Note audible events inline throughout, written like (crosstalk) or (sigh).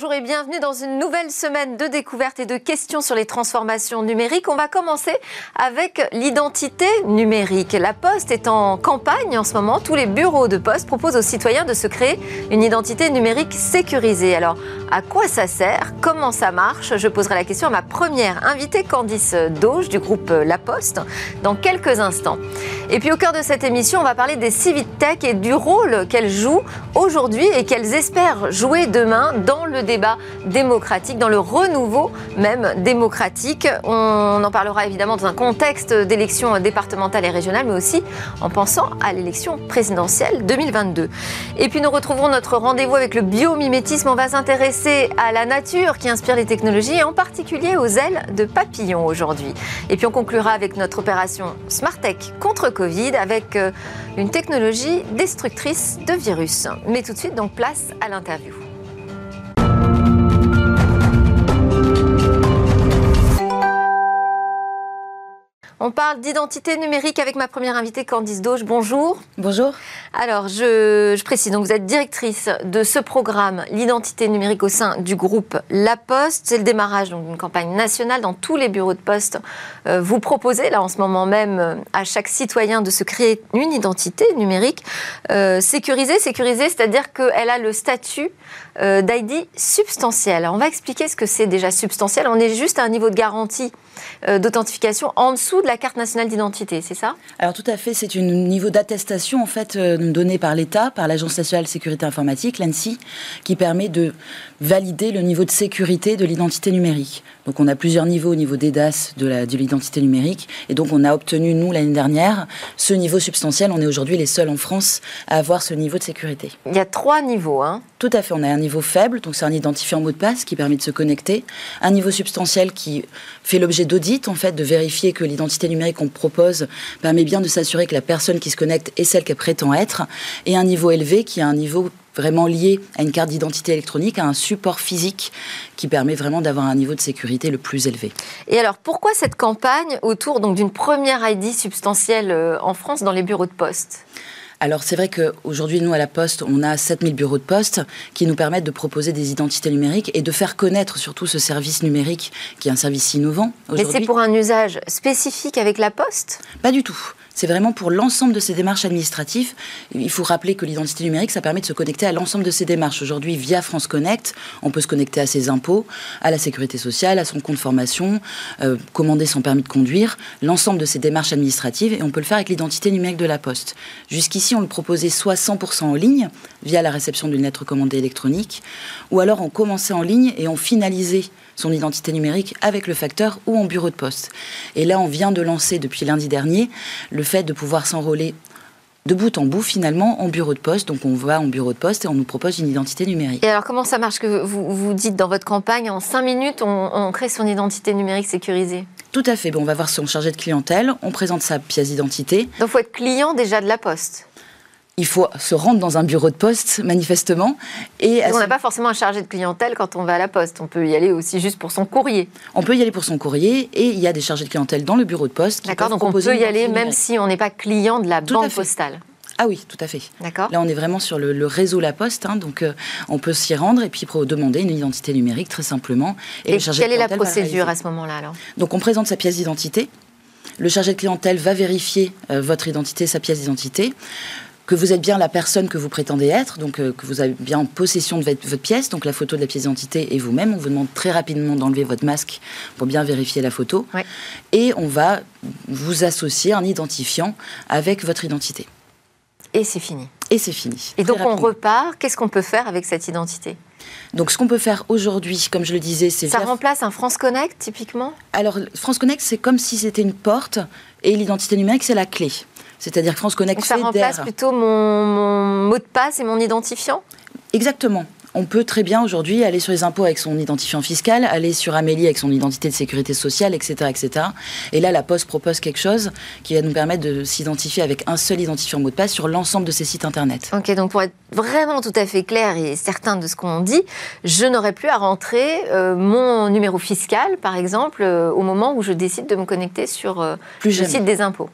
Bonjour et bienvenue dans une nouvelle semaine de découvertes et de questions sur les transformations numériques. On va commencer avec l'identité numérique. La Poste est en campagne en ce moment. Tous les bureaux de poste proposent aux citoyens de se créer une identité numérique sécurisée. Alors, à quoi ça sert? Comment ça marche? Je poserai la question à ma première invitée, Candice Dauge du groupe La Poste, dans quelques instants. Et puis au cœur de cette émission, on va parler des Civitech et du rôle qu'elles jouent aujourd'hui et qu'elles espèrent jouer demain dans le débat démocratique, dans le renouveau même démocratique. On en parlera évidemment dans un contexte d'élections départementales et régionales, mais aussi en pensant à l'élection présidentielle 2022. Et puis nous retrouverons notre rendez-vous avec le biomimétisme. On va s'intéresser à la nature qui inspire les technologies et en particulier aux ailes de papillons aujourd'hui. Et puis on conclura avec notre opération Smart Tech contre Covid avec euh, une technologie destructrice de virus. Mais tout de suite, donc place à l'interview. On parle d'identité numérique avec ma première invitée, Candice Dauge. Bonjour. Bonjour. Alors, je, précise, donc vous êtes directrice de ce programme, l'identité numérique au sein du groupe La Poste. C'est le démarrage d'une campagne nationale dans tous les bureaux de poste. Euh, vous proposez, là, en ce moment même, euh, à chaque citoyen de se créer une identité numérique euh, sécurisée. Sécurisée, c'est-à-dire qu'elle a le statut d'ID substantiel. Alors, on va expliquer ce que c'est déjà substantiel. On est juste à un niveau de garantie d'authentification en dessous de la carte nationale d'identité, c'est ça? Alors tout à fait, c'est un niveau d'attestation en fait euh, donné par l'État, par l'Agence nationale de sécurité informatique, l'ANSI, qui permet de valider le niveau de sécurité de l'identité numérique. Donc on a plusieurs niveaux au niveau d'EDAS de l'identité numérique, et donc on a obtenu nous l'année dernière ce niveau substantiel. On est aujourd'hui les seuls en France à avoir ce niveau de sécurité. Il y a trois niveaux, hein? Tout à fait. On a un niveau faible, donc c'est un identifiant mot de passe qui permet de se connecter, un niveau substantiel qui fait l'objet d'audit en fait, de vérifier que l'identité numérique qu'on propose permet bien de s'assurer que la personne qui se connecte est celle qu'elle prétend être, et un niveau élevé qui est un niveau vraiment lié à une carte d'identité électronique, à un support physique qui permet vraiment d'avoir un niveau de sécurité le plus élevé. Et alors, pourquoi cette campagne autour d'une première ID substantielle euh, en France dans les bureaux de poste? Alors c'est vrai qu'aujourd'hui, nous, à la Poste, on a 7000 bureaux de poste qui nous permettent de proposer des identités numériques et de faire connaître surtout ce service numérique qui est un service innovant. Mais c'est pour un usage spécifique avec la Poste? Pas du tout. C'est vraiment pour l'ensemble de ces démarches administratives. Il faut rappeler que l'identité numérique, ça permet de se connecter à l'ensemble de ces démarches. Aujourd'hui, via France Connect, on peut se connecter à ses impôts, à la sécurité sociale, à son compte formation, euh, commander son permis de conduire, l'ensemble de ces démarches administratives, et on peut le faire avec l'identité numérique de la Poste. Jusqu'ici, on le proposait soit 100% en ligne, via la réception d'une lettre commandée électronique, ou alors on commençait en ligne et on finalisait son identité numérique avec le facteur ou en bureau de poste. Et là, on vient de lancer depuis lundi dernier le fait de pouvoir s'enrôler de bout en bout finalement en bureau de poste. Donc on va en bureau de poste et on nous propose une identité numérique. Et alors comment ça marche que vous, vous dites dans votre campagne en cinq minutes on, crée son identité numérique sécurisée? Tout à fait. Bon, on va voir son chargé de clientèle, on présente sa pièce d'identité. Donc il faut être client déjà de la poste il faut se rendre dans un bureau de poste, manifestement. Et on n'a pas forcément un chargé de clientèle quand on va à la poste. On peut y aller aussi juste pour son courrier. On peut y aller pour son courrier et il y a des chargés de clientèle dans le bureau de poste. D'accord, donc on peut y aller même si on n'est pas client de la banque postale. Ah oui, tout à fait. D'accord. Là, on est vraiment sur le, réseau La Poste, hein, donc euh, on peut s'y rendre et puis demander une identité numérique très simplement. Et, et quelle est la procédure à ce moment-là alors Donc on présente sa pièce d'identité. Le chargé de clientèle va vérifier euh, votre identité, sa pièce d'identité que vous êtes bien la personne que vous prétendez être, donc euh, que vous avez bien en possession de votre, pièce, donc la photo de la pièce d'identité et vous-même. On vous demande très rapidement d'enlever votre masque pour bien vérifier la photo. Et on va vous associer un identifiant avec votre identité. Et c'est fini. Et c'est fini. Et donc on repart. Qu'est-ce qu'on peut faire avec cette identité? Donc, ce qu'on peut faire aujourd'hui, comme je le disais, c'est. Ça remplace un France Connect, typiquement? Alors, France Connect, c'est comme si c'était une porte et l'identité numérique, c'est la clé. C'est-à-dire que France Connect ça remplace plutôt mon, mot de passe et mon identifiant Exactement. On peut très bien aujourd'hui aller sur les impôts avec son identifiant fiscal, aller sur Amélie avec son identité de sécurité sociale, etc., etc. Et là, la Poste propose quelque chose qui va nous permettre de s'identifier avec un seul identifiant mot de passe sur l'ensemble de ces sites internet. Ok, donc pour être vraiment tout à fait clair et certain de ce qu'on dit, je n'aurai plus à rentrer euh, mon numéro fiscal, par exemple, euh, au moment où je décide de me connecter sur euh, le site des impôts.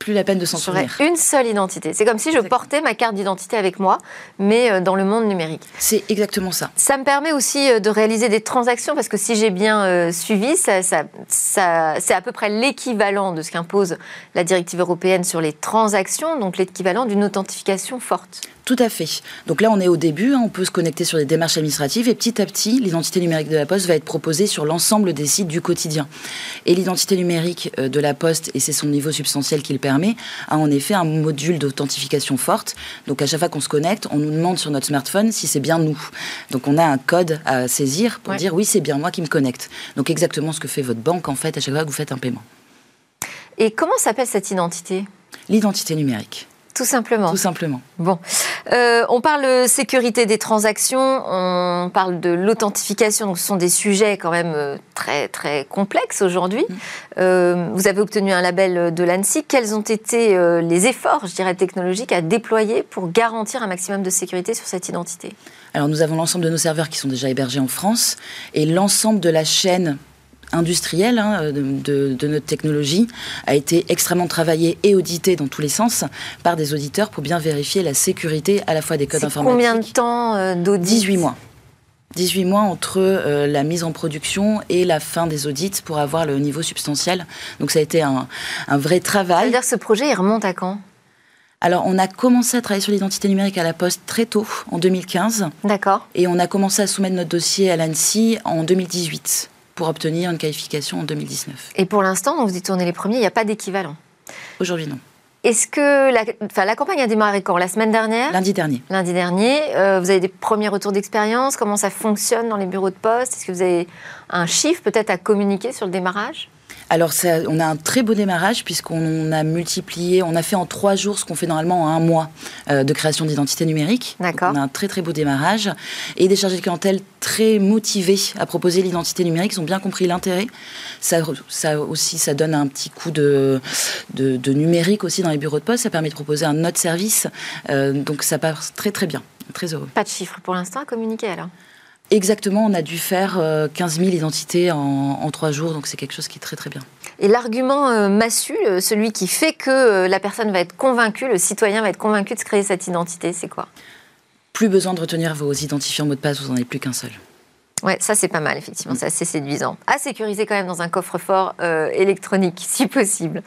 Plus la peine de s'en souvenir. Une seule identité. C'est comme si je portais ma carte d'identité avec moi, mais euh, dans le monde numérique. C'est exactement ça. Ça me permet aussi euh, de réaliser des transactions, parce que si j'ai bien euh, suivi, ça, ça, c'est à peu près l'équivalent de ce qu'impose la directive européenne sur les transactions, donc l'équivalent d'une authentification forte. Tout à fait. Donc là, on est au début, hein, on peut se connecter sur des démarches administratives et petit à petit, l'identité numérique de la Poste va être proposée sur l'ensemble des sites du quotidien. Et l'identité numérique euh, de la Poste, et c'est son niveau substantiel qui le permet, a en effet un module d'authentification forte. Donc à chaque fois qu'on se connecte, on nous demande sur notre smartphone si c'est bien nous. Donc on a un code à saisir pour dire oui, c'est bien moi qui me connecte. Donc exactement ce que fait votre banque en fait à chaque fois que vous faites un paiement. Et comment s'appelle cette identité? L'identité numérique. Tout simplement. Tout simplement. Bon. Euh, on parle sécurité des transactions, on parle de l'authentification, donc ce sont des sujets quand même euh, très, très complexes aujourd'hui. Mm. Euh, vous avez obtenu un label de l'ANSI. Quels ont été les efforts, je dirais, technologiques à déployer pour garantir un maximum de sécurité sur cette identité? Alors nous avons l'ensemble de nos serveurs qui sont déjà hébergés en France et l'ensemble de la chaîne industrielle hein, de, notre technologie a été extrêmement travaillée et auditée dans tous les sens par des auditeurs pour bien vérifier la sécurité à la fois des codes informatiques. Combien de temps euh, d'audit 18 mois. 18 mois entre euh, la mise en production et la fin des audits pour avoir le niveau substantiel. Donc ça a été un, vrai travail. Ça veut dire que ce projet, il remonte à quand? Alors, on a commencé à travailler sur l'identité numérique à la Poste très tôt, en 2015. D'accord. Et on a commencé à soumettre notre dossier à l'ANSI en 2018 pour obtenir une qualification en 2019. Et pour l'instant, vous y tournez les premiers, il n'y a pas d'équivalent Aujourd'hui, non. Est-ce que la, enfin, la campagne a démarré quand? La semaine dernière? Lundi dernier. Lundi dernier. Euh, vous avez des premiers retours d'expérience? Comment ça fonctionne dans les bureaux de poste? Est-ce que vous avez un chiffre peut-être à communiquer sur le démarrage? Alors, on a un très beau démarrage puisqu'on a multiplié, on a fait en trois jours ce qu'on fait normalement en un mois euh, de création d'identité numérique. D'accord. On a un très très beau démarrage et des chargés de clientèle très motivés à proposer l'identité numérique. Ils ont bien compris l'intérêt. Ça, ça aussi, ça donne un petit coup de, de, numérique aussi dans les bureaux de poste. Ça permet de proposer un autre service. Euh, donc, ça passe très très bien. Très heureux. Pas de chiffres pour l'instant à communiquer alors? Exactement, on a dû faire 15 euh, 000 identités en, trois jours, donc c'est quelque chose qui est très très bien. Et l'argument euh, massu, euh, celui qui fait que la personne va être convaincue, le citoyen va être convaincu de se créer cette identité, c'est quoi? Plus besoin de retenir vos identifiants mots de passe, vous n'en avez plus qu'un seul. Ouais, ça c'est pas mal, effectivement, c'est assez séduisant. À sécuriser quand même dans un coffre-fort euh, électronique, (laughs) si possible.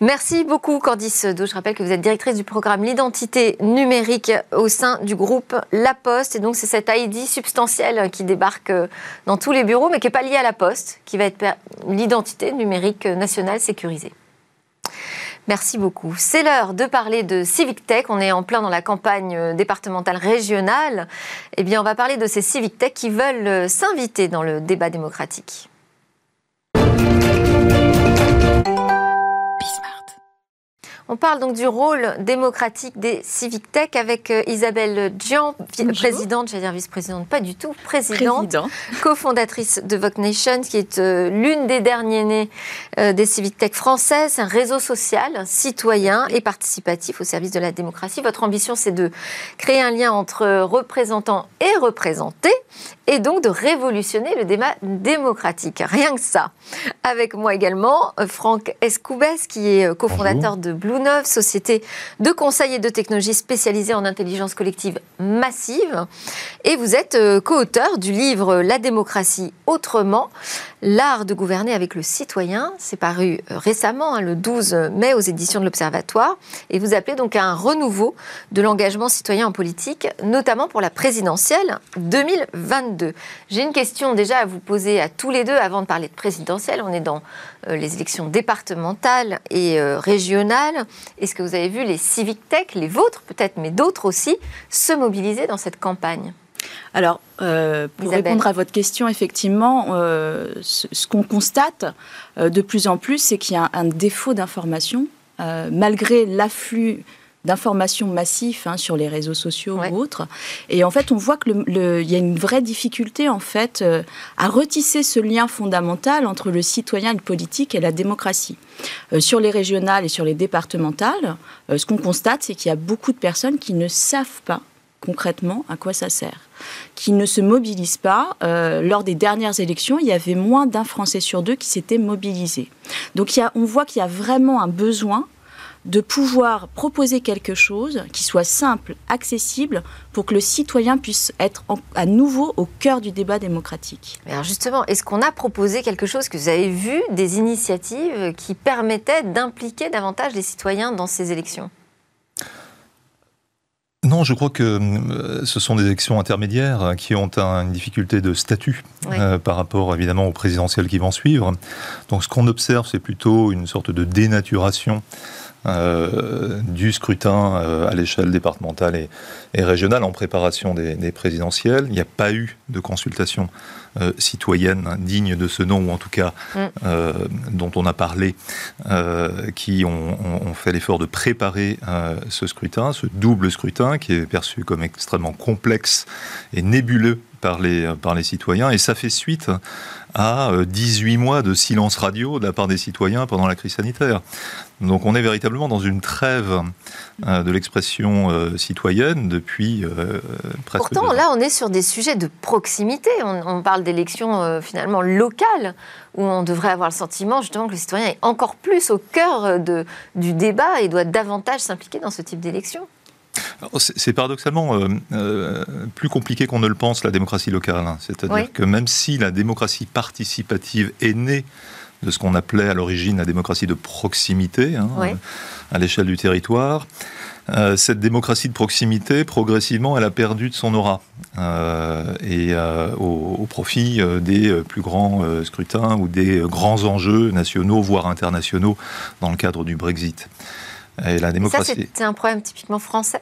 Merci beaucoup, Candice Do. Je rappelle que vous êtes directrice du programme L'identité numérique au sein du groupe La Poste. Et donc, c'est cet ID substantiel qui débarque euh, dans tous les bureaux, mais qui n'est pas lié à La Poste, qui va être l'identité numérique nationale sécurisée. Merci beaucoup. C'est l'heure de parler de Civic Tech. On est en plein dans la campagne euh, départementale régionale. Eh bien, on va parler de ces Civic Tech qui veulent euh, s'inviter dans le débat démocratique. On parle donc du rôle démocratique des civic tech avec euh, Isabelle Dian, présidente, j'allais dire vice-présidente, pas du tout, présidente, (laughs) cofondatrice de Voc Nation, qui est euh, l'une des derniers nés euh, des civic tech françaises, un réseau social, citoyen et participatif au service de la démocratie. Votre ambition, c'est de créer un lien entre représentants et représentés et donc de révolutionner le débat démocratique. Rien que ça. Avec moi également, Franck Escoubès, qui est cofondateur de Blue société de conseil et de technologie spécialisée en intelligence collective massive. Et vous êtes euh, co-auteur du livre La démocratie autrement, l'art de gouverner avec le citoyen. C'est paru euh, récemment, hein, le 12 mai, aux éditions de l'Observatoire. Et vous appelez donc à un renouveau de l'engagement citoyen en politique, notamment pour la présidentielle 2022. J'ai une question déjà à vous poser à tous les deux avant de parler de présidentielle. On est dans euh, les élections départementales et régionales. Est-ce que vous avez vu les civic tech, les vôtres peut-être, mais d'autres aussi, se mobiliser dans cette campagne? Alors, euh, pour répondre à votre question, effectivement, euh, ce, qu'on constate euh, de plus en plus, c'est qu'il y a un, défaut d'information, malgré l'afflux d'informations massives hein, sur les réseaux sociaux ou autres. Et en fait, on voit qu'il y a une vraie difficulté en fait euh, à retisser ce lien fondamental entre le citoyen, le politique et la démocratie. Euh, sur les régionales et sur les départementales, euh, ce qu'on constate, c'est qu'il y a beaucoup de personnes qui ne savent pas concrètement à quoi ça sert, qui ne se mobilisent pas. lors des dernières élections, il y avait moins d'un Français sur deux qui s'étaient mobilisés. Donc il y a, on voit qu'il y a vraiment un besoin de pouvoir proposer quelque chose qui soit simple, accessible, pour que le citoyen puisse être à nouveau au cœur du débat démocratique. alors justement, est-ce qu'on a proposé quelque chose que vous avez vu, des initiatives qui permettaient d'impliquer davantage les citoyens dans ces élections? Non, je crois que euh, ce sont des élections intermédiaires qui ont une difficulté de statut euh, par rapport évidemment aux présidentielles qui vont suivre. Donc ce qu'on observe, c'est plutôt une sorte de dénaturation euh, du scrutin euh, à l'échelle départementale et, régionale en préparation des, présidentielles. Il n'y a pas eu de consultation euh, citoyenne digne de ce nom, ou en tout cas mm. dont on a parlé, qui ont, fait l'effort de préparer ce scrutin, ce double scrutin qui est perçu comme extrêmement complexe et nébuleux par les, par les citoyens. Et ça fait suite à 18 mois de silence radio de la part des citoyens pendant la crise sanitaire. Donc on est véritablement dans une trêve euh, de l'expression euh, citoyenne depuis euh, presque. Pourtant, là, on est sur des sujets de proximité. On, parle d'élections finalement locales où on devrait avoir le sentiment justement que le citoyen est encore plus au cœur de, du débat et doit davantage s'impliquer dans ce type d'élection. C'est paradoxalement plus compliqué qu'on ne le pense, la démocratie locale. C'est-à-dire que même si la démocratie participative est née de ce qu'on appelait à l'origine la démocratie de proximité hein, à l'échelle du territoire. Euh, cette démocratie de proximité, progressivement, elle a perdu de son aura euh, et euh, au, profit des plus grands scrutins ou des grands enjeux nationaux, voire internationaux, dans le cadre du Brexit. Et la démocratie. Ça, c'est un problème typiquement français.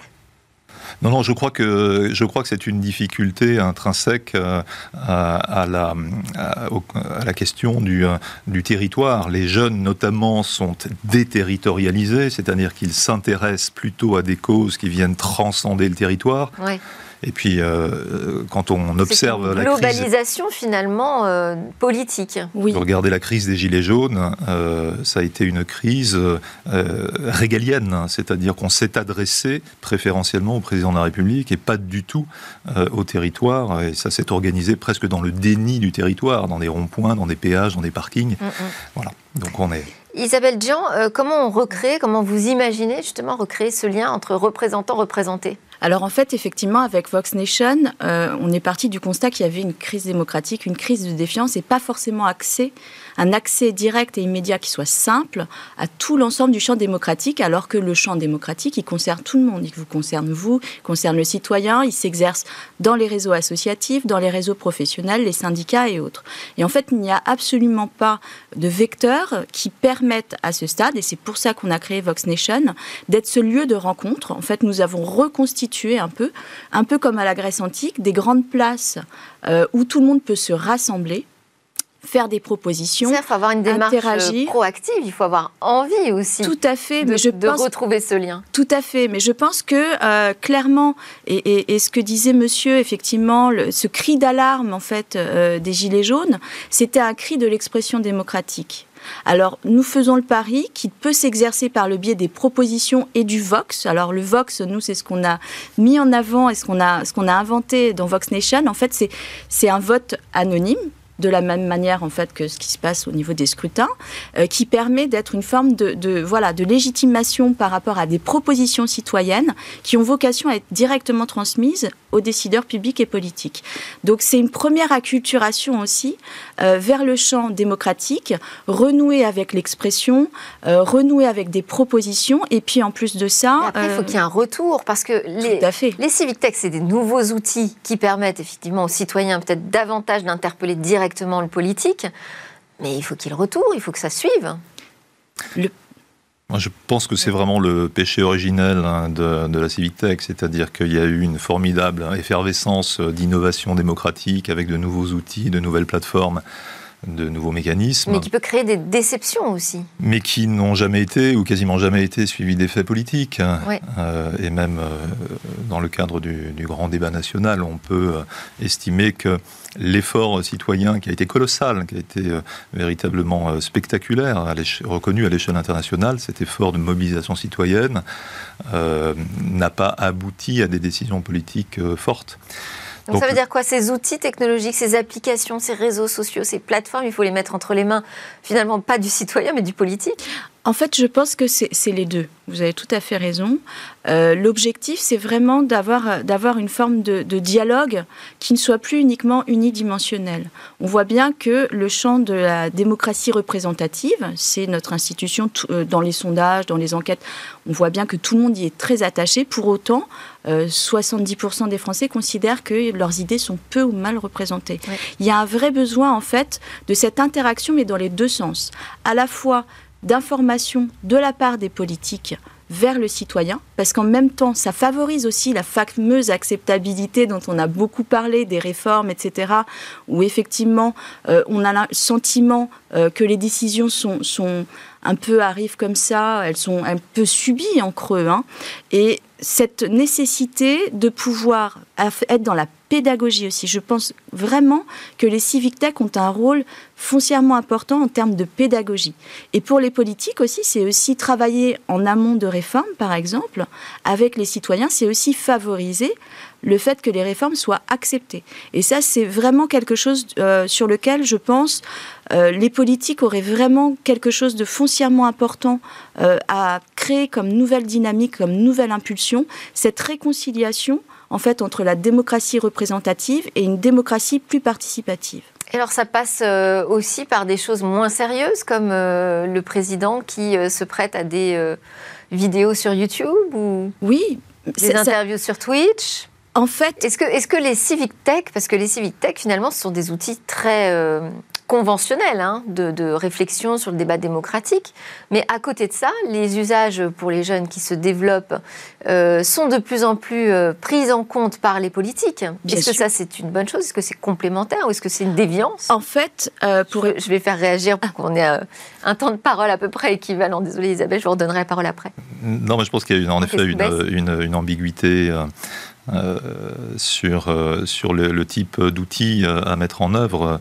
Non, non, je crois que je crois que c'est une difficulté intrinsèque euh, à, la, à, la question du, euh, du territoire. Les jeunes, notamment, sont déterritorialisés, c'est-à-dire qu'ils s'intéressent plutôt à des causes qui viennent transcender le territoire. Et puis, euh, quand on observe la globalisation finalement euh, politique. Oui. Regardez la crise des gilets jaunes, euh, ça a été une crise régalienne, c'est-à-dire qu'on s'est adressé préférentiellement au président de la République et pas du tout au territoire. Et ça s'est organisé presque dans le déni du territoire, dans des ronds-points, dans des péages, dans des parkings. Mm, mm. Voilà. Donc on est. Isabelle Jean, comment on recrée, comment vous imaginez justement recréer ce lien entre représentants représentés? Alors en fait, effectivement, avec Vox Nation, euh, on est parti du constat qu'il y avait une crise démocratique, une crise de défiance et pas forcément accès un accès direct et immédiat qui soit simple à tout l'ensemble du champ démocratique, alors que le champ démocratique, il concerne tout le monde. Il vous concerne vous, il concerne le citoyen, il s'exerce dans les réseaux associatifs, dans les réseaux professionnels, les syndicats et autres. Et en fait, il n'y a absolument pas de vecteurs qui permettent à ce stade, et c'est pour ça qu'on a créé Vox Nation, d'être ce lieu de rencontre. En fait, nous avons reconstitué un peu, un peu comme à la Grèce antique, des grandes places euh, où tout le monde peut se rassembler faire des propositions. Il faut avoir une démarche euh, proactive, il faut avoir envie aussi. Tout à fait, de, mais je de retrouver ce lien. Tout à fait, mais je pense que euh, clairement, et, ce que disait Monsieur, effectivement, ce cri d'alarme en fait euh, des gilets jaunes, c'était un cri de l'expression démocratique. Alors, nous faisons le pari qui peut s'exercer par le biais des propositions et du Vox. Alors, le Vox, nous, c'est ce qu'on a mis en avant et ce qu'on a, ce qu'on a inventé dans Vox Nation. En fait, c'est un vote anonyme de la même manière en fait que ce qui se passe au niveau des scrutins, euh, qui permet d'être une forme de, voilà de légitimation par rapport à des propositions citoyennes qui ont vocation à être directement transmises aux décideurs publics et politiques. Donc c'est une première acculturation aussi euh, vers le champ démocratique, renouer avec l'expression, euh, renouer avec des propositions, et puis en plus de ça, après il faut qu'il y ait un retour parce que les, les civic tech c'est des nouveaux outils qui permettent effectivement aux citoyens peut-être davantage d'interpeller directement le politique, mais il faut qu'il retourne, il faut que ça suive. Je pense que c'est vraiment le péché originel hein, de, la Civic Tech, c'est-à-dire qu'il y a eu une formidable effervescence d'innovation démocratique avec de nouveaux outils, de nouvelles plateformes de nouveaux mécanismes. Mais qui peut créer des déceptions aussi. Mais qui n'ont jamais été, ou quasiment jamais été, suivis d'effets politiques. Euh, et même euh, dans le cadre du, grand débat national, on peut euh, estimer que l'effort citoyen qui a été colossal, qui a été véritablement spectaculaire, reconnu à l'échelle internationale, cet effort de mobilisation citoyenne, n'a pas abouti à des décisions politiques fortes. Donc, ça veut dire quoi? Ces outils technologiques, ces applications, ces réseaux sociaux, ces plateformes, il faut les mettre entre les mains, finalement, pas du citoyen, mais du politique? En fait, je pense que c'est les deux. Vous avez tout à fait raison. Euh, l'objectif, c'est vraiment d'avoir une forme de, dialogue qui ne soit plus uniquement unidimensionnel. On voit bien que le champ de la démocratie représentative, c'est notre institution euh, dans les sondages, dans les enquêtes, on voit bien que tout le monde y est très attaché. Pour autant, 70% euh, des Français considèrent que leurs idées sont peu ou mal représentées. Il y a un vrai besoin, en fait, de cette interaction, mais dans les deux sens. À la fois d'information de la part des politiques vers le citoyen, parce qu'en même temps, ça favorise aussi la fameuse acceptabilité dont on a beaucoup parlé, des réformes, etc., où effectivement, euh, on a le sentiment euh, que les décisions sont, un peu arrivent comme ça, elles sont un peu subies en creux. Hein, et cette nécessité de pouvoir être dans la pédagogie aussi. Je pense vraiment que les civic tech ont un rôle foncièrement important en termes de pédagogie. Et pour les politiques aussi, c'est aussi travailler en amont de réformes, par exemple, avec les citoyens, c'est aussi favoriser le fait que les réformes soient acceptées. Et ça, c'est vraiment quelque chose euh, sur lequel, je pense, euh, les politiques auraient vraiment quelque chose de foncièrement important euh, à créer comme nouvelle dynamique, comme nouvelle impulsion, cette réconciliation en fait entre la démocratie représentative et une démocratie plus participative. Et alors ça passe euh, aussi par des choses moins sérieuses comme euh, le président qui euh, se prête à des vidéos sur YouTube ou oui, des interviews sur Twitch? En fait, est-ce que, est -ce que les civic tech, parce que les civic tech finalement ce sont des outils très conventionnel hein, de, réflexion sur le débat démocratique. Mais à côté de ça, les usages pour les jeunes qui se développent euh, sont de plus en plus euh, pris en compte par les politiques. Est-ce que ça, c'est une bonne chose? Est-ce que c'est complémentaire ou est-ce que c'est une déviance? En fait, euh, pour... je, vais faire réagir pour qu'on ait un temps de parole à peu près équivalent. Désolée Isabelle, je vous redonnerai la parole après. Non, mais je pense qu'il y a en effet une, ambiguïté. sur, sur le, le type d'outils à mettre en œuvre.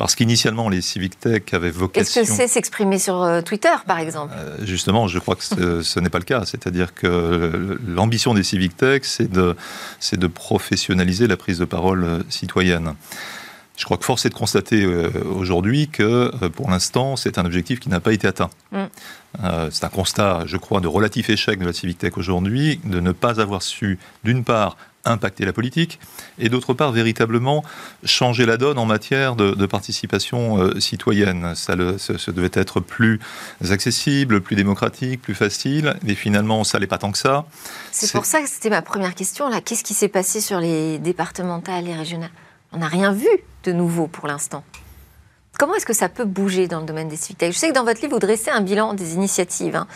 Parce qu'initialement, les civic tech avaient vocation. Est-ce que c'est s'exprimer sur euh, Twitter, par exemple? Euh, Justement, je crois que (laughs) ce, n'est pas le cas. C'est-à-dire que l'ambition des civic tech, c'est de, de professionnaliser la prise de parole euh, citoyenne. Je crois que force est de constater aujourd'hui que pour l'instant, c'est un objectif qui n'a pas été atteint. Mm. c'est un constat, je crois, de relatif échec de la Civic Tech aujourd'hui, de ne pas avoir su, d'une part, impacter la politique, et d'autre part véritablement changer la donne en matière de, participation euh, citoyenne. Ça, devait être plus accessible, plus démocratique, plus facile, et finalement ça n'est pas tant que ça. C'est pour ça que c'était ma première question là. Qu'est-ce qui s'est passé sur les départementales et régionales? On n'a rien vu de nouveau pour l'instant. Comment est-ce que ça peut bouger dans le domaine des civic Je sais que dans votre livre, vous dressez un bilan des initiatives hein,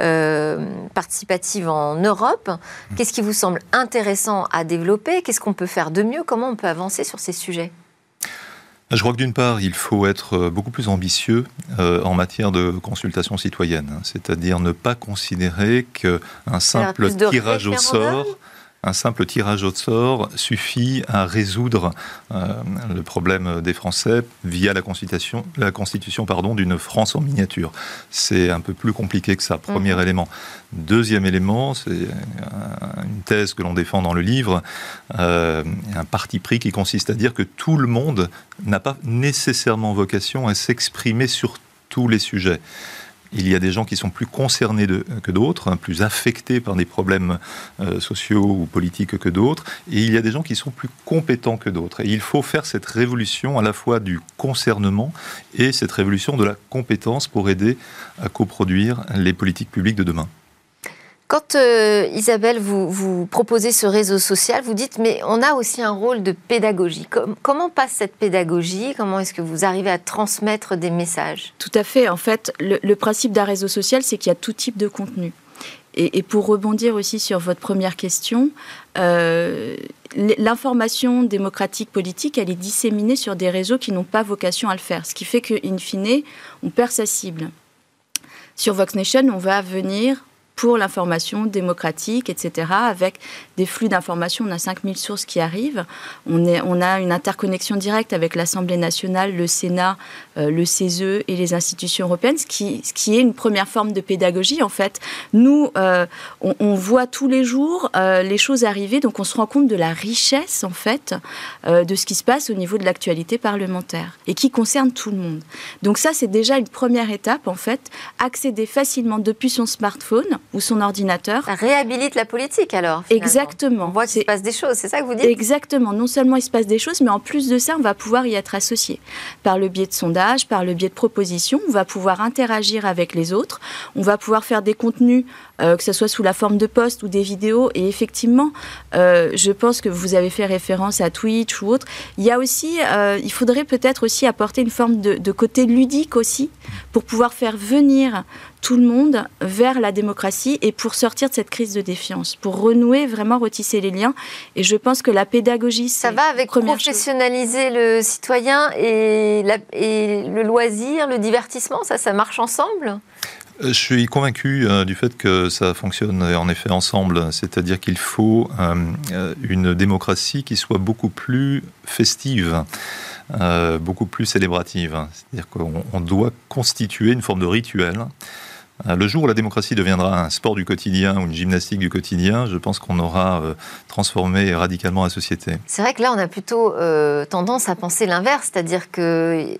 euh, participatives en Europe. Qu'est-ce qui vous semble intéressant à développer? Qu'est-ce qu'on peut faire de mieux? Comment on peut avancer sur ces sujets? Je crois que d'une part, il faut être euh, beaucoup plus ambitieux euh, en matière de consultation citoyenne, hein. c'est-à-dire ne pas considérer qu'un simple tirage au sort un simple tirage au sort suffit à résoudre euh, le problème des Français via la constitution, la constitution pardon, d'une France en miniature. C'est un peu plus compliqué que ça, premier mhm. élément. Deuxième élément, c'est une thèse que l'on défend dans le livre, euh, un parti pris qui consiste à dire que tout le monde n'a pas nécessairement vocation à s'exprimer sur tous les sujets. Il y a des gens qui sont plus concernés que d'autres, hein, plus affectés par des problèmes euh, sociaux ou politiques que d'autres, et il y a des gens qui sont plus compétents que d'autres. Et il faut faire cette révolution à la fois du concernement et cette révolution de la compétence pour aider à coproduire les politiques publiques de demain. Quand euh, Isabelle, vous, proposez ce réseau social, vous dites mais on a aussi un rôle de pédagogie. comment passe cette pédagogie? Comment est-ce que vous arrivez à transmettre des messages? Tout à fait. En fait, le, principe d'un réseau social, c'est qu'il y a tout type de contenu. Et, pour rebondir aussi sur votre première question, euh, l'information démocratique politique, elle est disséminée sur des réseaux qui n'ont pas vocation à le faire. Ce qui fait qu'in fine, on perd sa cible. Sur Vox Nation, on va venir pour l'information démocratique, etc., avec des flux d'informations. On a 5000 sources qui arrivent. On, est, on a une interconnexion directe avec l'Assemblée nationale, le Sénat, euh, le CESE et les institutions européennes, ce qui, ce qui est une première forme de pédagogie, en fait. Nous, euh, on, voit tous les jours euh, les choses arriver, donc on se rend compte de la richesse, en fait, de ce qui se passe au niveau de l'actualité parlementaire et qui concerne tout le monde. Donc ça, c'est déjà une première étape, en fait, accéder facilement depuis son smartphone ou son ordinateur. Ça réhabilite la politique alors. Exactement. On voit qu'il se passe des choses, c'est ça que vous dites? Exactement. Non seulement il se passe des choses, mais en plus de ça, on va pouvoir y être associé. Par le biais de sondages, par le biais de propositions, on va pouvoir interagir avec les autres, on va pouvoir faire des contenus, euh, que ce soit sous la forme de posts ou des vidéos. Et effectivement, euh, je pense que vous avez fait référence à Twitch ou autre. Il y a aussi, euh, il faudrait peut-être aussi apporter une forme de, de côté ludique aussi, pour pouvoir faire venir tout le monde vers la démocratie et pour sortir de cette crise de défiance, pour renouer, vraiment retisser les liens. Et je pense que la pédagogie, ça va avec professionnaliser le citoyen et, et, le loisir, le divertissement, ça, ça marche ensemble? Je suis convaincu euh, du fait que ça fonctionne en effet ensemble, c'est-à-dire qu'il faut euh, une démocratie qui soit beaucoup plus festive. beaucoup plus célébrative. C'est-à-dire qu'on doit constituer une forme de rituel euh, le jour où la démocratie deviendra un sport du quotidien ou une gymnastique du quotidien, je pense qu'on aura euh, transformé radicalement la société. C'est vrai que là, on a plutôt euh, tendance à penser l'inverse, c'est-à-dire que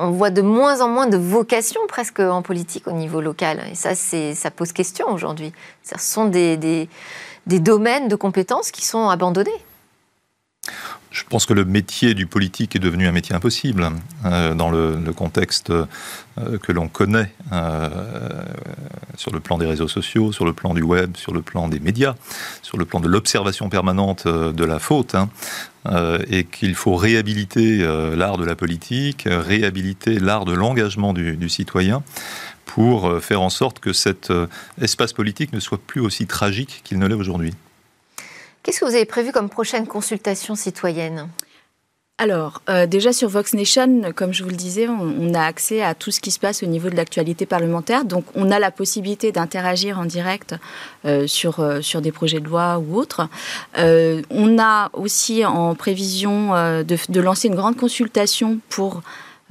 on voit de moins en moins de vocations presque en politique au niveau local. Et ça, ça pose question aujourd'hui. Ce sont des, domaines de compétences qui sont abandonnés. Je pense que le métier du politique est devenu un métier impossible euh, dans le, contexte euh, que l'on connaît euh, sur le plan des réseaux sociaux, sur le plan du web, sur le plan des médias, sur le plan de l'observation permanente de la faute, hein, et qu'il faut réhabiliter l'art de la politique, réhabiliter l'art de l'engagement du, du, citoyen pour faire en sorte que cet espace politique ne soit plus aussi tragique qu'il ne l'est aujourd'hui. Qu'est-ce que vous avez prévu comme prochaine consultation citoyenne? Alors, euh, déjà sur Vox Nation, comme je vous le disais, on, a accès à tout ce qui se passe au niveau de l'actualité parlementaire. Donc, on a la possibilité d'interagir en direct euh, sur, euh, sur des projets de loi ou autres. on a aussi en prévision de, de, lancer une grande consultation pour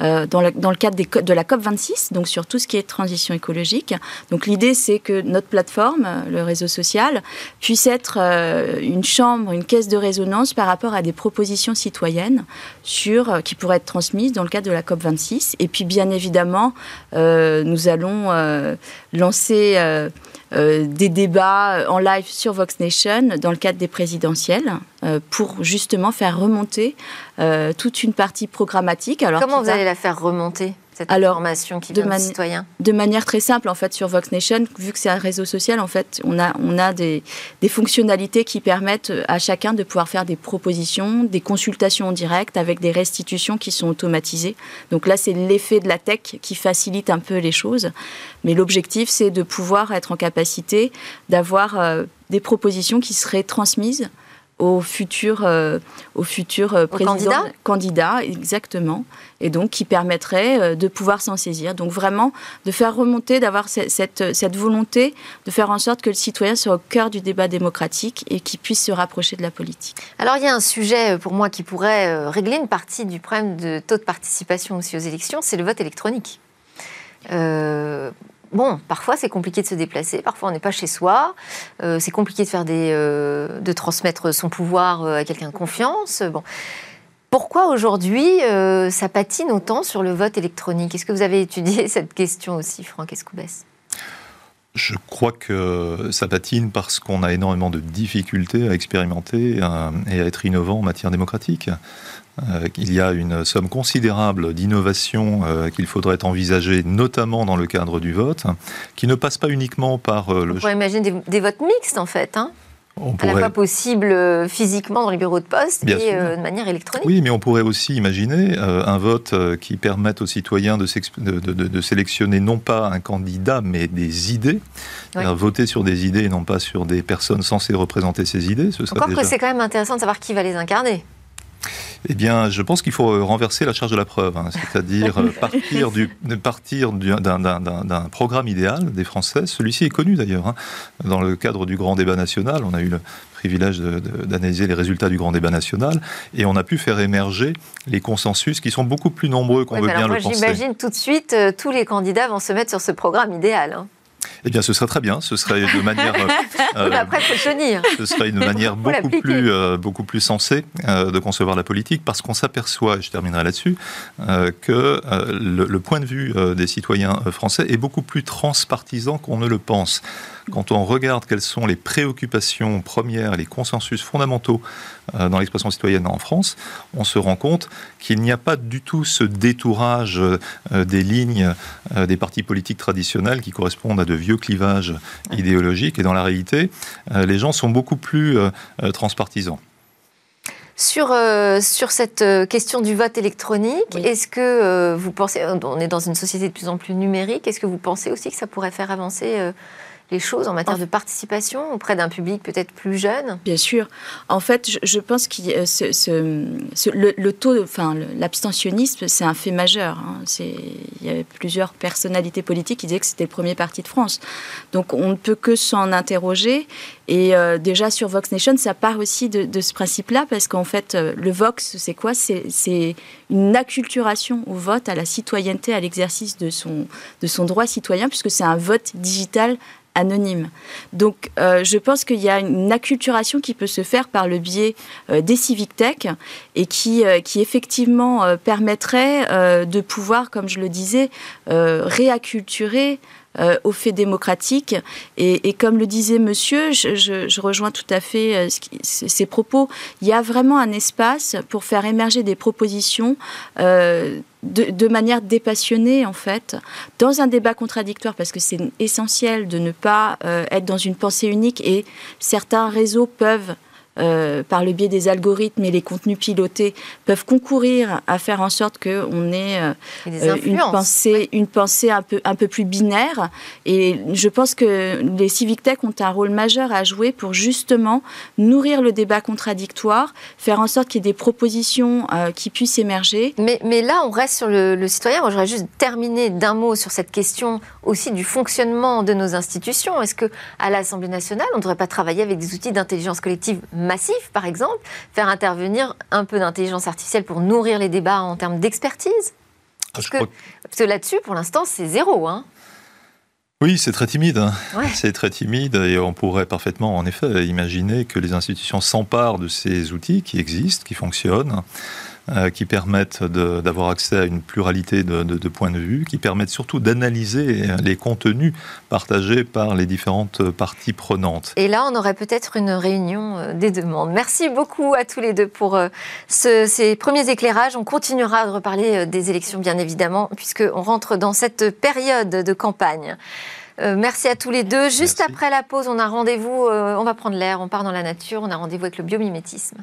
euh, dans, le, cadre de la COP26, donc sur tout ce qui est transition écologique. Donc l'idée, c'est que notre plateforme, le réseau social, puisse être euh, une chambre, une caisse de résonance par rapport à des propositions citoyennes sur, euh, qui pourraient être transmises dans le cadre de la COP26. Et puis, bien évidemment, nous allons lancer euh, des débats en live sur Vox Nation dans le cadre des présidentielles euh, pour justement faire remonter euh, toute une partie programmatique. Alors, Comment vous allez la faire remonter? Cette Alors, information qui de vient citoyens De manière très simple, en fait, sur Vox Nation, vu que c'est un réseau social, en fait, on a, on a des, des, fonctionnalités qui permettent à chacun de pouvoir faire des propositions, des consultations en direct avec des restitutions qui sont automatisées. Donc là, c'est l'effet de la tech qui facilite un peu les choses. Mais l'objectif, c'est de pouvoir être en capacité d'avoir euh, des propositions qui seraient transmises aux futurs, euh, aux futurs euh, présidents, candidats. exactement, et donc qui permettrait euh, de pouvoir s'en saisir. Donc vraiment de faire remonter, d'avoir cette, cette, volonté de faire en sorte que le citoyen soit au cœur du débat démocratique et qu'il puisse se rapprocher de la politique. Alors il y a un sujet pour moi qui pourrait régler une partie du problème de taux de participation aussi aux élections, c'est le vote électronique. Bon, parfois c'est compliqué de se déplacer, parfois on n'est pas chez soi, euh, c'est compliqué de faire des, euh, de transmettre son pouvoir euh, à quelqu'un de confiance. Bon, pourquoi aujourd'hui ça patine autant sur le vote électronique? Est-ce que vous avez étudié (laughs) cette question aussi, Franck Escoubès? Je crois que ça patine parce qu'on a énormément de difficultés à expérimenter et à être innovant en matière démocratique. Euh, il y a une somme considérable d'innovation euh, qu'il faudrait envisager, notamment dans le cadre du vote, qui ne passe pas uniquement par euh, le... On imaginer des, votes mixtes, en fait. Hein on pourrait... à la fois possible physiquement dans les bureaux de poste et de manière électronique. Oui, mais on pourrait aussi imaginer un vote qui permette aux citoyens de, de, sélectionner non pas un candidat, mais des idées. Voter sur des idées et non pas sur des personnes censées représenter ces idées. Ce Encore que c'est quand même intéressant de savoir qui va les incarner. Eh bien, je pense qu'il faut renverser la charge de la preuve, hein. c'est-à-dire (laughs) partir, du, partir d'un programme idéal des Français. Celui-ci est connu d'ailleurs. Hein. Dans le cadre du grand débat national, on a eu le privilège d'analyser les résultats du grand débat national et on a pu faire émerger les consensus qui sont beaucoup plus nombreux qu'on veut bien le penser. J'imagine tout de suite, euh, tous les candidats vont se mettre sur ce programme idéal. Hein. Eh bien, ce serait très bien. Ce serait de manière. Euh, (laughs) après, faut tenir. Ce serait une (laughs) manière beaucoup plus, euh, beaucoup plus sensée euh, de concevoir la politique, parce qu'on s'aperçoit, et je terminerai là-dessus, que le, le, point de vue des citoyens français est beaucoup plus transpartisan qu'on ne le pense. Quand on regarde quelles sont les préoccupations premières, les consensus fondamentaux dans l'expression citoyenne en France, on se rend compte qu'il n'y a pas du tout ce détourage des lignes des partis politiques traditionnels qui correspondent à de vieux clivages idéologiques. Et dans la réalité, euh, les gens sont beaucoup plus euh, euh, transpartisans. Sur, sur cette question du vote électronique, est-ce que vous pensez, on est dans une société de plus en plus numérique, est-ce que vous pensez aussi que ça pourrait faire avancer les choses en matière de participation auprès d'un public peut-être plus jeune? Bien sûr. En fait, je, pense que ce, ce, le, taux, enfin, l'abstentionnisme, c'est un fait majeur. Hein. Il y avait plusieurs personnalités politiques qui disaient que c'était le premier parti de France. Donc, on ne peut que s'en interroger. Et euh, déjà sur Vox Nation, ça part aussi de, ce principe-là, parce qu'en fait, euh, le Vox, c'est quoi? C'est une acculturation au vote, à la citoyenneté, à l'exercice de son, de son droit citoyen, puisque c'est un vote digital anonyme. Donc, euh, je pense qu'il y a une acculturation qui peut se faire par le biais euh, des civic tech et qui, euh, effectivement permettrait de pouvoir, comme je le disais, réacculturer aux faits démocratiques. Et, comme le disait monsieur, je, rejoins tout à fait euh, ses propos, il y a vraiment un espace pour faire émerger des propositions. Euh, de, manière dépassionnée, en fait, dans un débat contradictoire, parce que c'est essentiel de ne pas être dans une pensée unique et certains réseaux peuvent euh, par le biais des algorithmes et les contenus pilotés, peuvent concourir à faire en sorte qu'on ait euh, euh, une, pensée, une pensée un peu, un peu plus binaire. Et je pense que les civic tech ont un rôle majeur à jouer pour justement nourrir le débat contradictoire, faire en sorte qu'il y ait des propositions qui puissent émerger. Mais, mais, là, on reste sur le, le citoyen. Moi, j'aurais juste terminé d'un mot sur cette question aussi du fonctionnement de nos institutions. Est-ce que à l'Assemblée nationale, on ne devrait pas travailler avec des outils d'intelligence collective massif, par exemple, faire intervenir un peu d'intelligence artificielle pour nourrir les débats en termes d'expertise ah, parce, que, là-dessus, pour l'instant, c'est zéro. Hein. Oui, c'est très timide. Hein. C'est très timide et on pourrait parfaitement, en effet, imaginer que les institutions s'emparent de ces outils qui existent, qui fonctionnent, euh, qui permettent d'avoir accès à une pluralité de, points de vue, qui permettent surtout d'analyser les contenus partagés par les différentes parties prenantes. Et là, on aurait peut-être une réunion euh, des demandes. Merci beaucoup à tous les deux pour euh, ces premiers éclairages. On continuera de reparler des élections, bien évidemment, puisqu'on rentre dans cette période de campagne. merci à tous les deux. Juste après la pause, on a rendez-vous, on va prendre l'air, on part dans la nature, on a rendez-vous avec le biomimétisme.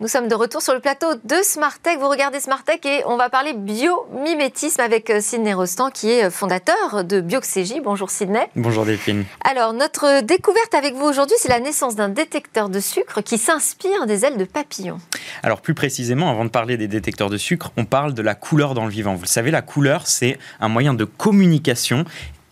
Nous sommes de retour sur le plateau de Smartech. Vous regardez Smartech et on va parler biomimétisme avec euh, Sidney Rostand qui est euh, fondateur de Bioxégie. Bonjour Sidney. Bonjour Delphine. Alors notre découverte avec vous aujourd'hui, c'est la naissance d'un détecteur de sucre qui s'inspire des ailes de papillon. Alors plus précisément, avant de parler des détecteurs de sucre, on parle de la couleur dans le vivant. Vous le savez, la couleur, c'est un moyen de communication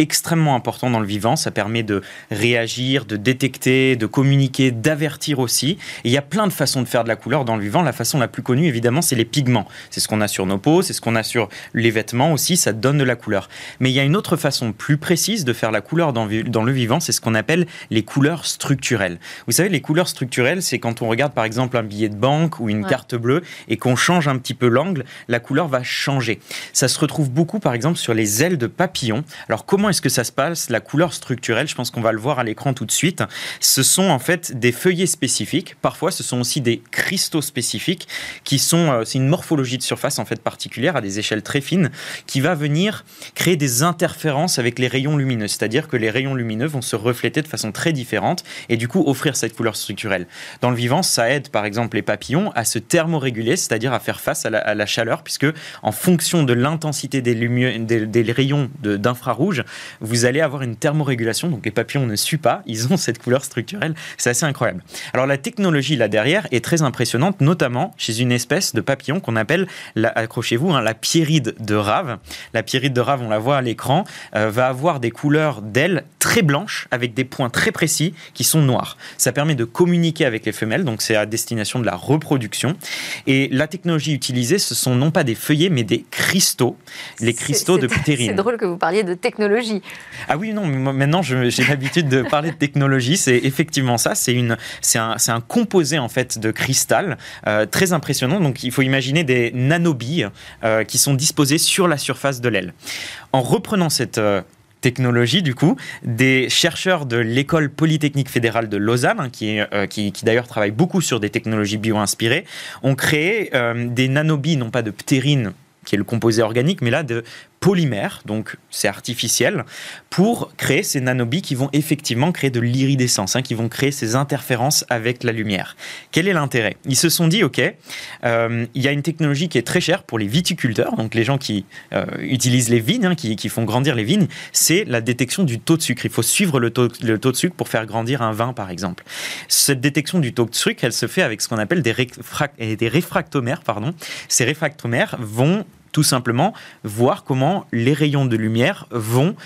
extrêmement important dans le vivant. Ça permet de réagir, de détecter, de communiquer, d'avertir aussi. Et il y a plein de façons de faire de la couleur dans le vivant. La façon la plus connue, évidemment, c'est les pigments. C'est ce qu'on a sur nos peaux, c'est ce qu'on a sur les vêtements aussi. Ça donne de la couleur. Mais il y a une autre façon plus précise de faire la couleur dans, dans le vivant. C'est ce qu'on appelle les couleurs structurelles. Vous savez, les couleurs structurelles, c'est quand on regarde par exemple un billet de banque ou une carte bleue et qu'on change un petit peu l'angle, la couleur va changer. Ça se retrouve beaucoup par exemple sur les ailes de papillons. Alors comment est-ce que ça se passe La couleur structurelle, je pense qu'on va le voir à l'écran tout de suite. Ce sont en fait des feuillets spécifiques. Parfois, ce sont aussi des cristaux spécifiques qui sont. Euh, c'est une morphologie de surface en fait particulière à des échelles très fines qui va venir créer des interférences avec les rayons lumineux. C'est-à-dire que les rayons lumineux vont se refléter de façon très différente et du coup offrir cette couleur structurelle. Dans le vivant, ça aide par exemple les papillons à se thermoréguler, c'est-à-dire à faire face à la, chaleur, puisque en fonction de l'intensité des, rayons d'infrarouge, vous allez avoir une thermorégulation. Donc les papillons ne suent pas, ils ont (laughs) cette couleur structurelle. C'est assez incroyable. Alors la technologie là derrière est très impressionnante, notamment chez une espèce de papillon qu'on appelle, accrochez-vous, hein, la pierride de rave. La pierride de rave, on la voit à l'écran, euh, va avoir des couleurs d'ailes très blanches avec des points très précis qui sont noirs. Ça permet de communiquer avec les femelles, donc c'est à destination de la reproduction. Et la technologie utilisée, ce sont non pas des feuillets, mais des cristaux, les cristaux de ptérine. C'est drôle que vous parliez de technologie. Ah oui, non, mais maintenant j'ai l'habitude de parler de technologie. C'est effectivement ça. C'est c'est un, un, composé en fait de cristal euh, très impressionnant. Donc il faut imaginer des nanobilles euh, qui sont disposées sur la surface de l'aile. En reprenant cette euh, technologie, du coup, des chercheurs de l'école polytechnique fédérale de Lausanne, hein, qui, qui, d'ailleurs travaillent beaucoup sur des technologies bio-inspirées, ont créé des nanobilles, non pas de ptérine qui est le composé organique, mais là de polymère, donc c'est artificiel, pour créer ces nanobilles qui vont effectivement créer de l'iridescence, hein, qui vont créer ces interférences avec la lumière. Quel est l'intérêt? Ils se sont dit, ok, euh, il y a une technologie qui est très chère pour les viticulteurs, donc les gens qui euh, utilisent les vignes, hein, qui, font grandir les vignes, c'est la détection du taux de sucre. Il faut suivre le taux, le taux de sucre pour faire grandir un vin, par exemple. Cette détection du taux de sucre, elle se fait avec ce qu'on appelle des, des réfractomères. Pardon. Ces réfractomères vont tout simplement voir comment les rayons de lumière vont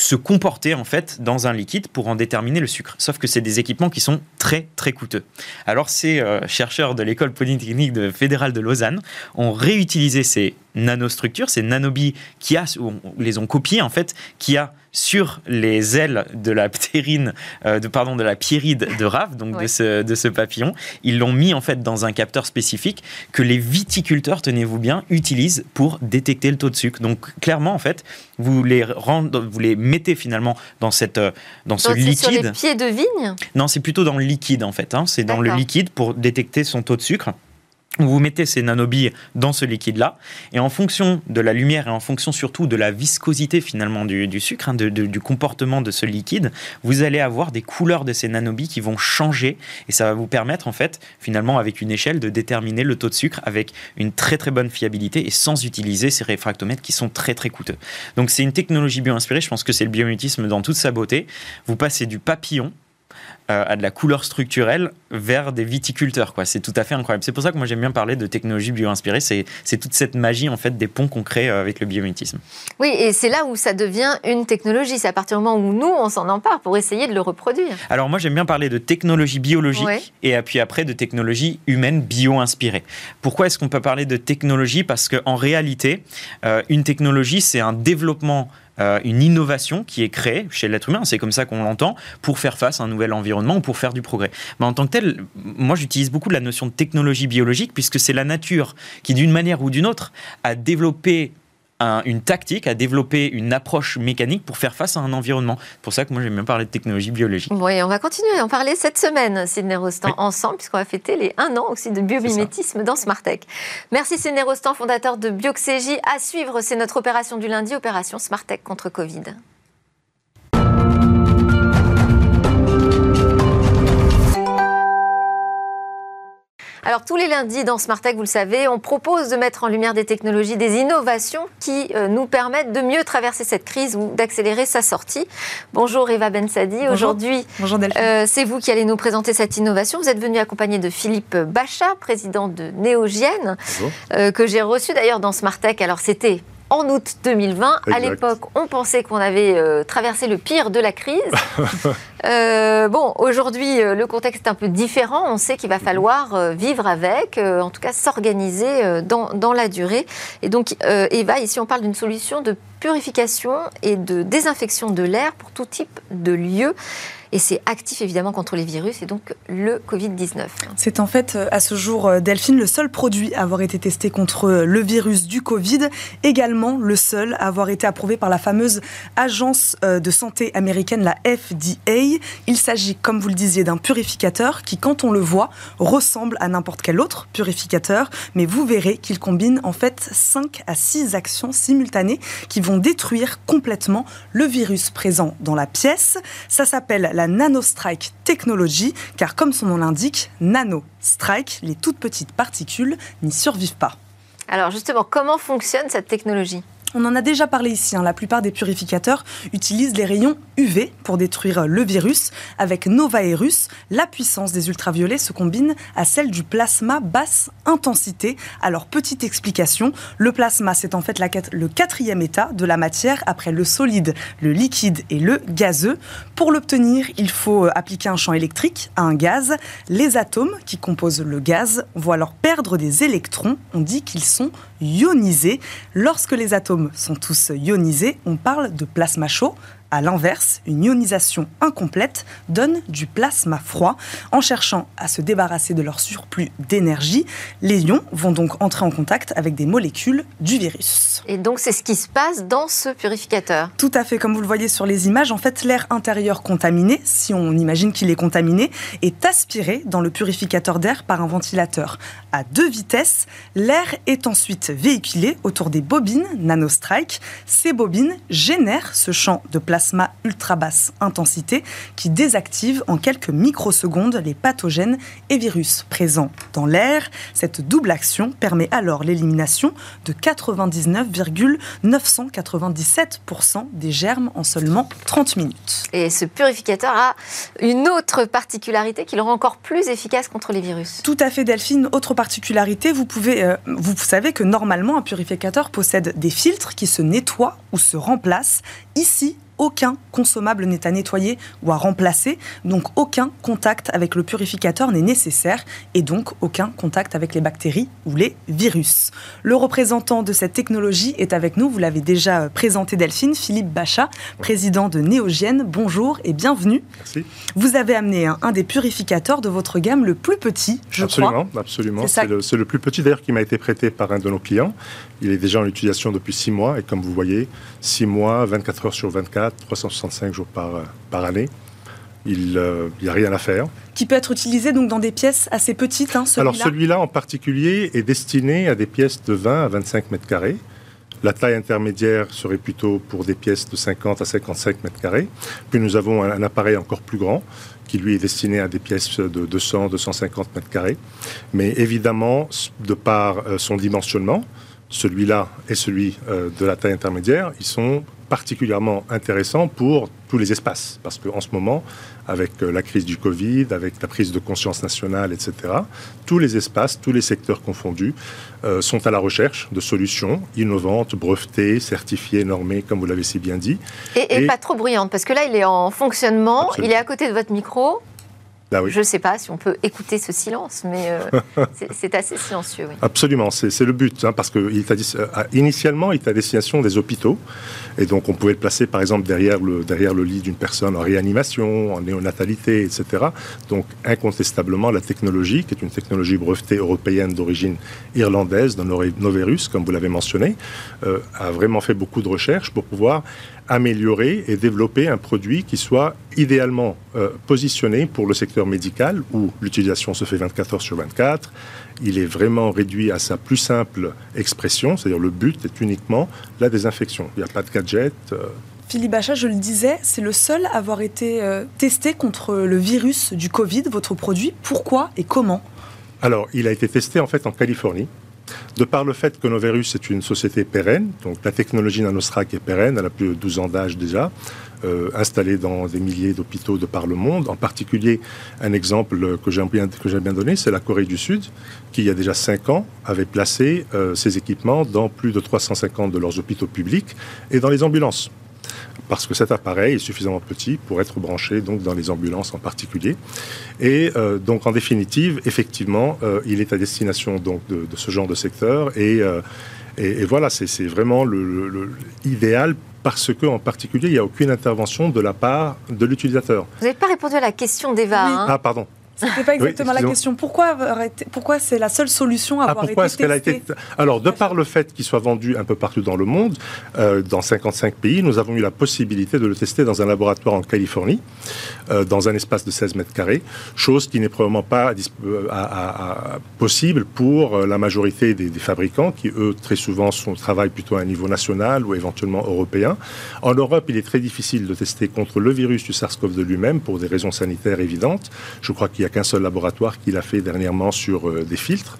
se comporter en fait dans un liquide pour en déterminer le sucre. Sauf que c'est des équipements qui sont très très coûteux. Alors ces euh, chercheurs de l'école polytechnique fédérale de Lausanne ont réutilisé ces nanostructures, ces nanobilles qui a, les ont copiées en fait, qui a sur les ailes de la ptérine, euh, de, pardon, de la pieride de rave, donc de, ce, de ce papillon. Ils l'ont mis en fait dans un capteur spécifique que les viticulteurs, tenez-vous bien, utilisent pour détecter le taux de sucre. Donc clairement, en fait, vous les, vous les mettez finalement dans, cette, euh, dans ce liquide. sur les pieds de vigne? Non, c'est plutôt dans le liquide en fait. Hein. C'est dans le liquide pour détecter son taux de sucre. Vous mettez ces nanobilles dans ce liquide-là, et en fonction de la lumière et en fonction surtout de la viscosité finalement du, sucre, hein, du comportement de ce liquide, vous allez avoir des couleurs de ces nanobilles qui vont changer, et ça va vous permettre en fait finalement avec une échelle de déterminer le taux de sucre avec une très très bonne fiabilité et sans utiliser ces réfractomètres qui sont très très coûteux. Donc c'est une technologie bio-inspirée, je pense que c'est le biomutisme dans toute sa beauté. Vous passez du papillon euh, à de la couleur structurelle vers des viticulteurs. Quoi. C'est tout à fait incroyable. C'est pour ça que moi j'aime bien parler de technologie bio-inspirée. C'est, c'est toute cette magie en fait des ponts qu'on crée euh, avec le biomimétisme. Oui, et c'est là où ça devient une technologie. C'est à partir du moment où nous on s'en empare pour essayer de le reproduire. Alors moi j'aime bien parler de technologie biologique et puis après de technologie humaine bio-inspirée. Pourquoi est-ce qu'on peut parler de technologie? Parce qu'en réalité, euh, une technologie c'est un développement euh, une innovation qui est créée chez l'être humain, c'est comme ça qu'on l'entend, pour faire face à un nouvel environnement ou pour faire du progrès. Mais en tant que tel, moi j'utilise beaucoup la notion de technologie biologique puisque c'est la nature qui, d'une manière ou d'une autre, a développé une tactique, à développer une approche mécanique pour faire face à un environnement. C'est pour ça que moi j'aime bien parler de technologie biologique. Oui, on va continuer à en parler cette semaine, Sidney Rostand, ensemble, puisqu'on va fêter les un an aussi de biomimétisme dans Smartech. Merci Sidney Rostand, fondateur de Bioxégie. À suivre, c'est notre opération du lundi, opération Smartech contre Covid. Alors tous les lundis dans Smartech, vous le savez, on propose de mettre en lumière des technologies, des innovations qui euh, nous permettent de mieux traverser cette crise ou d'accélérer sa sortie. Bonjour Eva Bensadi. Aujourd'hui, euh, c'est vous qui allez nous présenter cette innovation. Vous êtes venu accompagné de Philippe Bachat, président de Néogienne, euh, que j'ai reçu d'ailleurs dans Smartech. Alors c'était en août 2020. À l'époque, on pensait qu'on avait euh, traversé le pire de la crise. (laughs) Euh, bon, aujourd'hui, euh, le contexte est un peu différent. On sait qu'il va falloir vivre avec, en tout cas s'organiser dans, dans, la durée. Et donc, Eva, ici, on parle d'une solution de purification et de désinfection de l'air pour tout type de lieu et c'est actif évidemment contre les virus et donc le Covid-19. C'est en fait euh, à ce jour, euh, Delphine, le seul produit à avoir été testé contre euh, le virus du Covid, également le seul à avoir été approuvé par la fameuse agence de santé américaine, la FDA. Il s'agit, comme vous le disiez, d'un purificateur qui, quand on le voit, ressemble à n'importe quel autre purificateur, mais vous verrez qu'il combine en fait 5 à 6 actions simultanées qui vont détruire complètement le virus présent dans la pièce. Ça s'appelle la nanostrike technologie, car comme son nom l'indique, nanostrike, les toutes petites particules n'y survivent pas. Alors justement, comment fonctionne cette technologie? On en a déjà parlé ici, hein. la plupart des purificateurs utilisent les rayons UV pour détruire le virus. Avec Novaerus, la puissance des ultraviolets se combine à celle du plasma basse intensité. Alors, petite explication, le plasma, c'est en fait le quatrième état de la matière après le solide, le liquide et le gazeux. Pour l'obtenir, il faut euh, appliquer un champ électrique à un gaz. Les atomes qui composent le gaz vont alors perdre des électrons. On dit qu'ils sont ionisés. Lorsque les atomes sont tous ionisés, on parle de plasma chaud. A l'inverse, une ionisation incomplète donne du plasma froid. En cherchant à se débarrasser de leur surplus d'énergie, les ions vont donc entrer en contact avec des molécules du virus. Et donc c'est ce qui se passe dans ce purificateur Tout à fait, comme vous le voyez sur les images, en fait l'air intérieur contaminé, si on imagine qu'il est contaminé, est aspiré dans le purificateur d'air par un ventilateur. À deux vitesses, l'air est ensuite véhiculé autour des bobines nanostrike. Ces bobines génèrent ce champ de plasma ultra basse intensité qui désactive en quelques microsecondes les pathogènes et virus présents dans l'air. Cette double action permet alors l'élimination de 99,997% des germes en seulement 30 minutes. Et ce purificateur a une autre particularité qui le rend encore plus efficace contre les virus. Tout à fait Delphine, autre particularité, vous euh, vous savez que normalement un purificateur possède des filtres qui se nettoient ou se remplacent. Ici, aucun consommable n'est à nettoyer ou à remplacer, donc aucun contact avec le purificateur n'est nécessaire et donc aucun contact avec les bactéries ou les virus. Le représentant de cette technologie est avec nous, vous l'avez déjà présenté Delphine, Philippe Bachat, président de Néogène. Bonjour et bienvenue. Merci. Vous avez amené un, des purificateurs de votre gamme le plus petit, je absolument, crois. Absolument, C'est le, le, plus petit d'ailleurs qui m'a été prêté par un de nos clients. Il est déjà en utilisation depuis 6 mois et comme vous voyez, 6 mois, 24 heures sur 24, 365 jours par, par année. Il n'y euh, a rien à faire. Qui peut être utilisé donc dans des pièces assez petites, hein, Alors celui-là en particulier est destiné à des pièces de 20 à 25 mètres carrés. La taille intermédiaire serait plutôt pour des pièces de 50 à 55 mètres carrés. Puis nous avons un, un appareil encore plus grand qui lui est destiné à des pièces de 200, 250 mètres carrés. Mais évidemment, de par euh, son dimensionnement, celui-là et celui euh, de la taille intermédiaire, ils sont particulièrement intéressants pour tous les espaces. Parce qu'en ce moment, avec euh, la crise du Covid, avec la prise de conscience nationale, etc., tous les espaces, tous les secteurs confondus, euh, sont à la recherche de solutions innovantes, brevetées, certifiées, normées, comme vous l'avez si bien dit. Et, pas trop bruyantes, parce que là, il est en fonctionnement, il est à côté de votre micro. Bah Je ne sais pas si on peut écouter ce silence, mais euh, (laughs) c'est assez silencieux. Absolument, c'est le but, hein, parce que euh, initialement, il est à destination des hôpitaux, et donc on pouvait le placer par exemple derrière le, derrière le lit d'une personne en réanimation, en néonatalité, etc. Donc incontestablement, la technologie, qui est une technologie brevetée européenne d'origine irlandaise, de Noverus, comme vous l'avez mentionné, euh, a vraiment fait beaucoup de recherches pour pouvoir améliorer et développer un produit qui soit idéalement euh, positionné pour le secteur médical où l'utilisation se fait 24 heures sur 24. Il est vraiment réduit à sa plus simple expression, c'est-à-dire le but est uniquement la désinfection. Il n'y a pas de gadget. Euh. Philippe Bachat, je le disais, c'est le seul à avoir été euh, testé contre le virus du Covid, votre produit. Pourquoi et comment? Alors, il a été testé en fait en Californie. De par le fait que Noverus est une société pérenne, donc la technologie Nanostrack est pérenne, elle a plus de 12 ans d'âge déjà, euh, installée dans des milliers d'hôpitaux de par le monde. En particulier, un exemple que j'aime bien, bien donné, c'est la Corée du Sud, qui il y a déjà 5 ans avait placé euh, ses équipements dans plus de 350 de leurs hôpitaux publics et dans les ambulances parce que cet appareil est suffisamment petit pour être branché donc dans les ambulances en particulier. Et euh, donc en définitive, effectivement, euh, il est à destination donc de, ce genre de secteur et, euh, et, voilà, c'est vraiment l'idéal parce qu'en particulier, il n'y a aucune intervention de la part de l'utilisateur. Vous n'avez pas répondu à la question d'Eva. Hein? Ah, pardon. C'était pas exactement la question. Pourquoi, pourquoi c'est la seule solution à ah, avoir pourquoi été, testée a été Alors, de par le fait qu'il soit vendu un peu partout dans le monde, euh, dans 55 pays, nous avons eu la possibilité de le tester dans un laboratoire en Californie, euh, dans un espace de 16 mètres carrés, chose qui n'est probablement pas euh, possible pour la majorité des, fabricants, qui eux, très souvent, sont, travaillent plutôt à un niveau national ou éventuellement européen. En Europe, il est très difficile de tester contre le virus du SARS-CoV-2 lui-même, pour des raisons sanitaires évidentes. Je crois qu'il y a qu'un seul laboratoire qui l'a fait dernièrement sur euh, des filtres.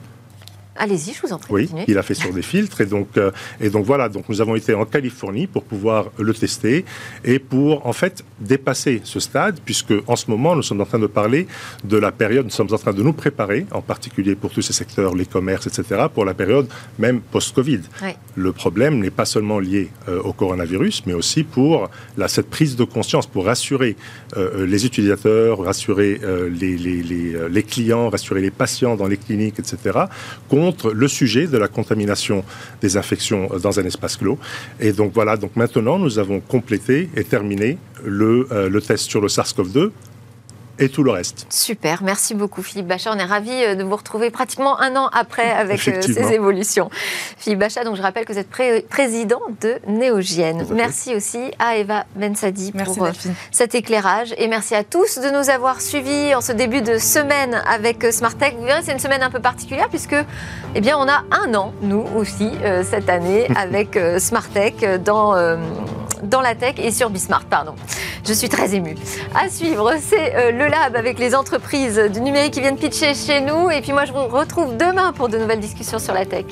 Allez-y, je vous en prie. Oui, il a fait sur des filtres. Et donc, euh, et donc voilà, donc nous avons été en Californie pour pouvoir le tester et pour en fait dépasser ce stade, puisque en ce moment, nous sommes en train de parler de la période, nous sommes en train de nous préparer, en particulier pour tous ces secteurs, les commerces, etc., pour la période même post-Covid. Le problème n'est pas seulement lié euh, au coronavirus, mais aussi pour la, cette prise de conscience, pour rassurer euh, les utilisateurs, rassurer les, les, les, les clients, rassurer les patients dans les cliniques, etc., le sujet de la contamination des infections dans un espace clos. Et donc voilà, donc maintenant nous avons complété et terminé le, euh, le test sur le SARS-CoV-2 et tout le reste. Super, merci beaucoup Philippe Bachat. On est ravis euh, de vous retrouver pratiquement un an après avec euh, ces évolutions. Philippe Bachat, donc je rappelle que vous êtes président de Néogienne. Merci aussi à Eva Bensadi pour euh, cet éclairage et merci à tous de nous avoir suivis en ce début de semaine avec Smartech. Vous verrez, c'est une semaine un peu particulière puisque eh bien, on a un an, nous aussi, cette année (laughs) avec Smartech dans dans la tech et sur Bismart, pardon. Je suis très émue. À suivre, c'est euh, le avec les entreprises du numérique qui viennent pitcher chez nous. Et puis moi, je vous retrouve demain pour de nouvelles discussions sur la tech.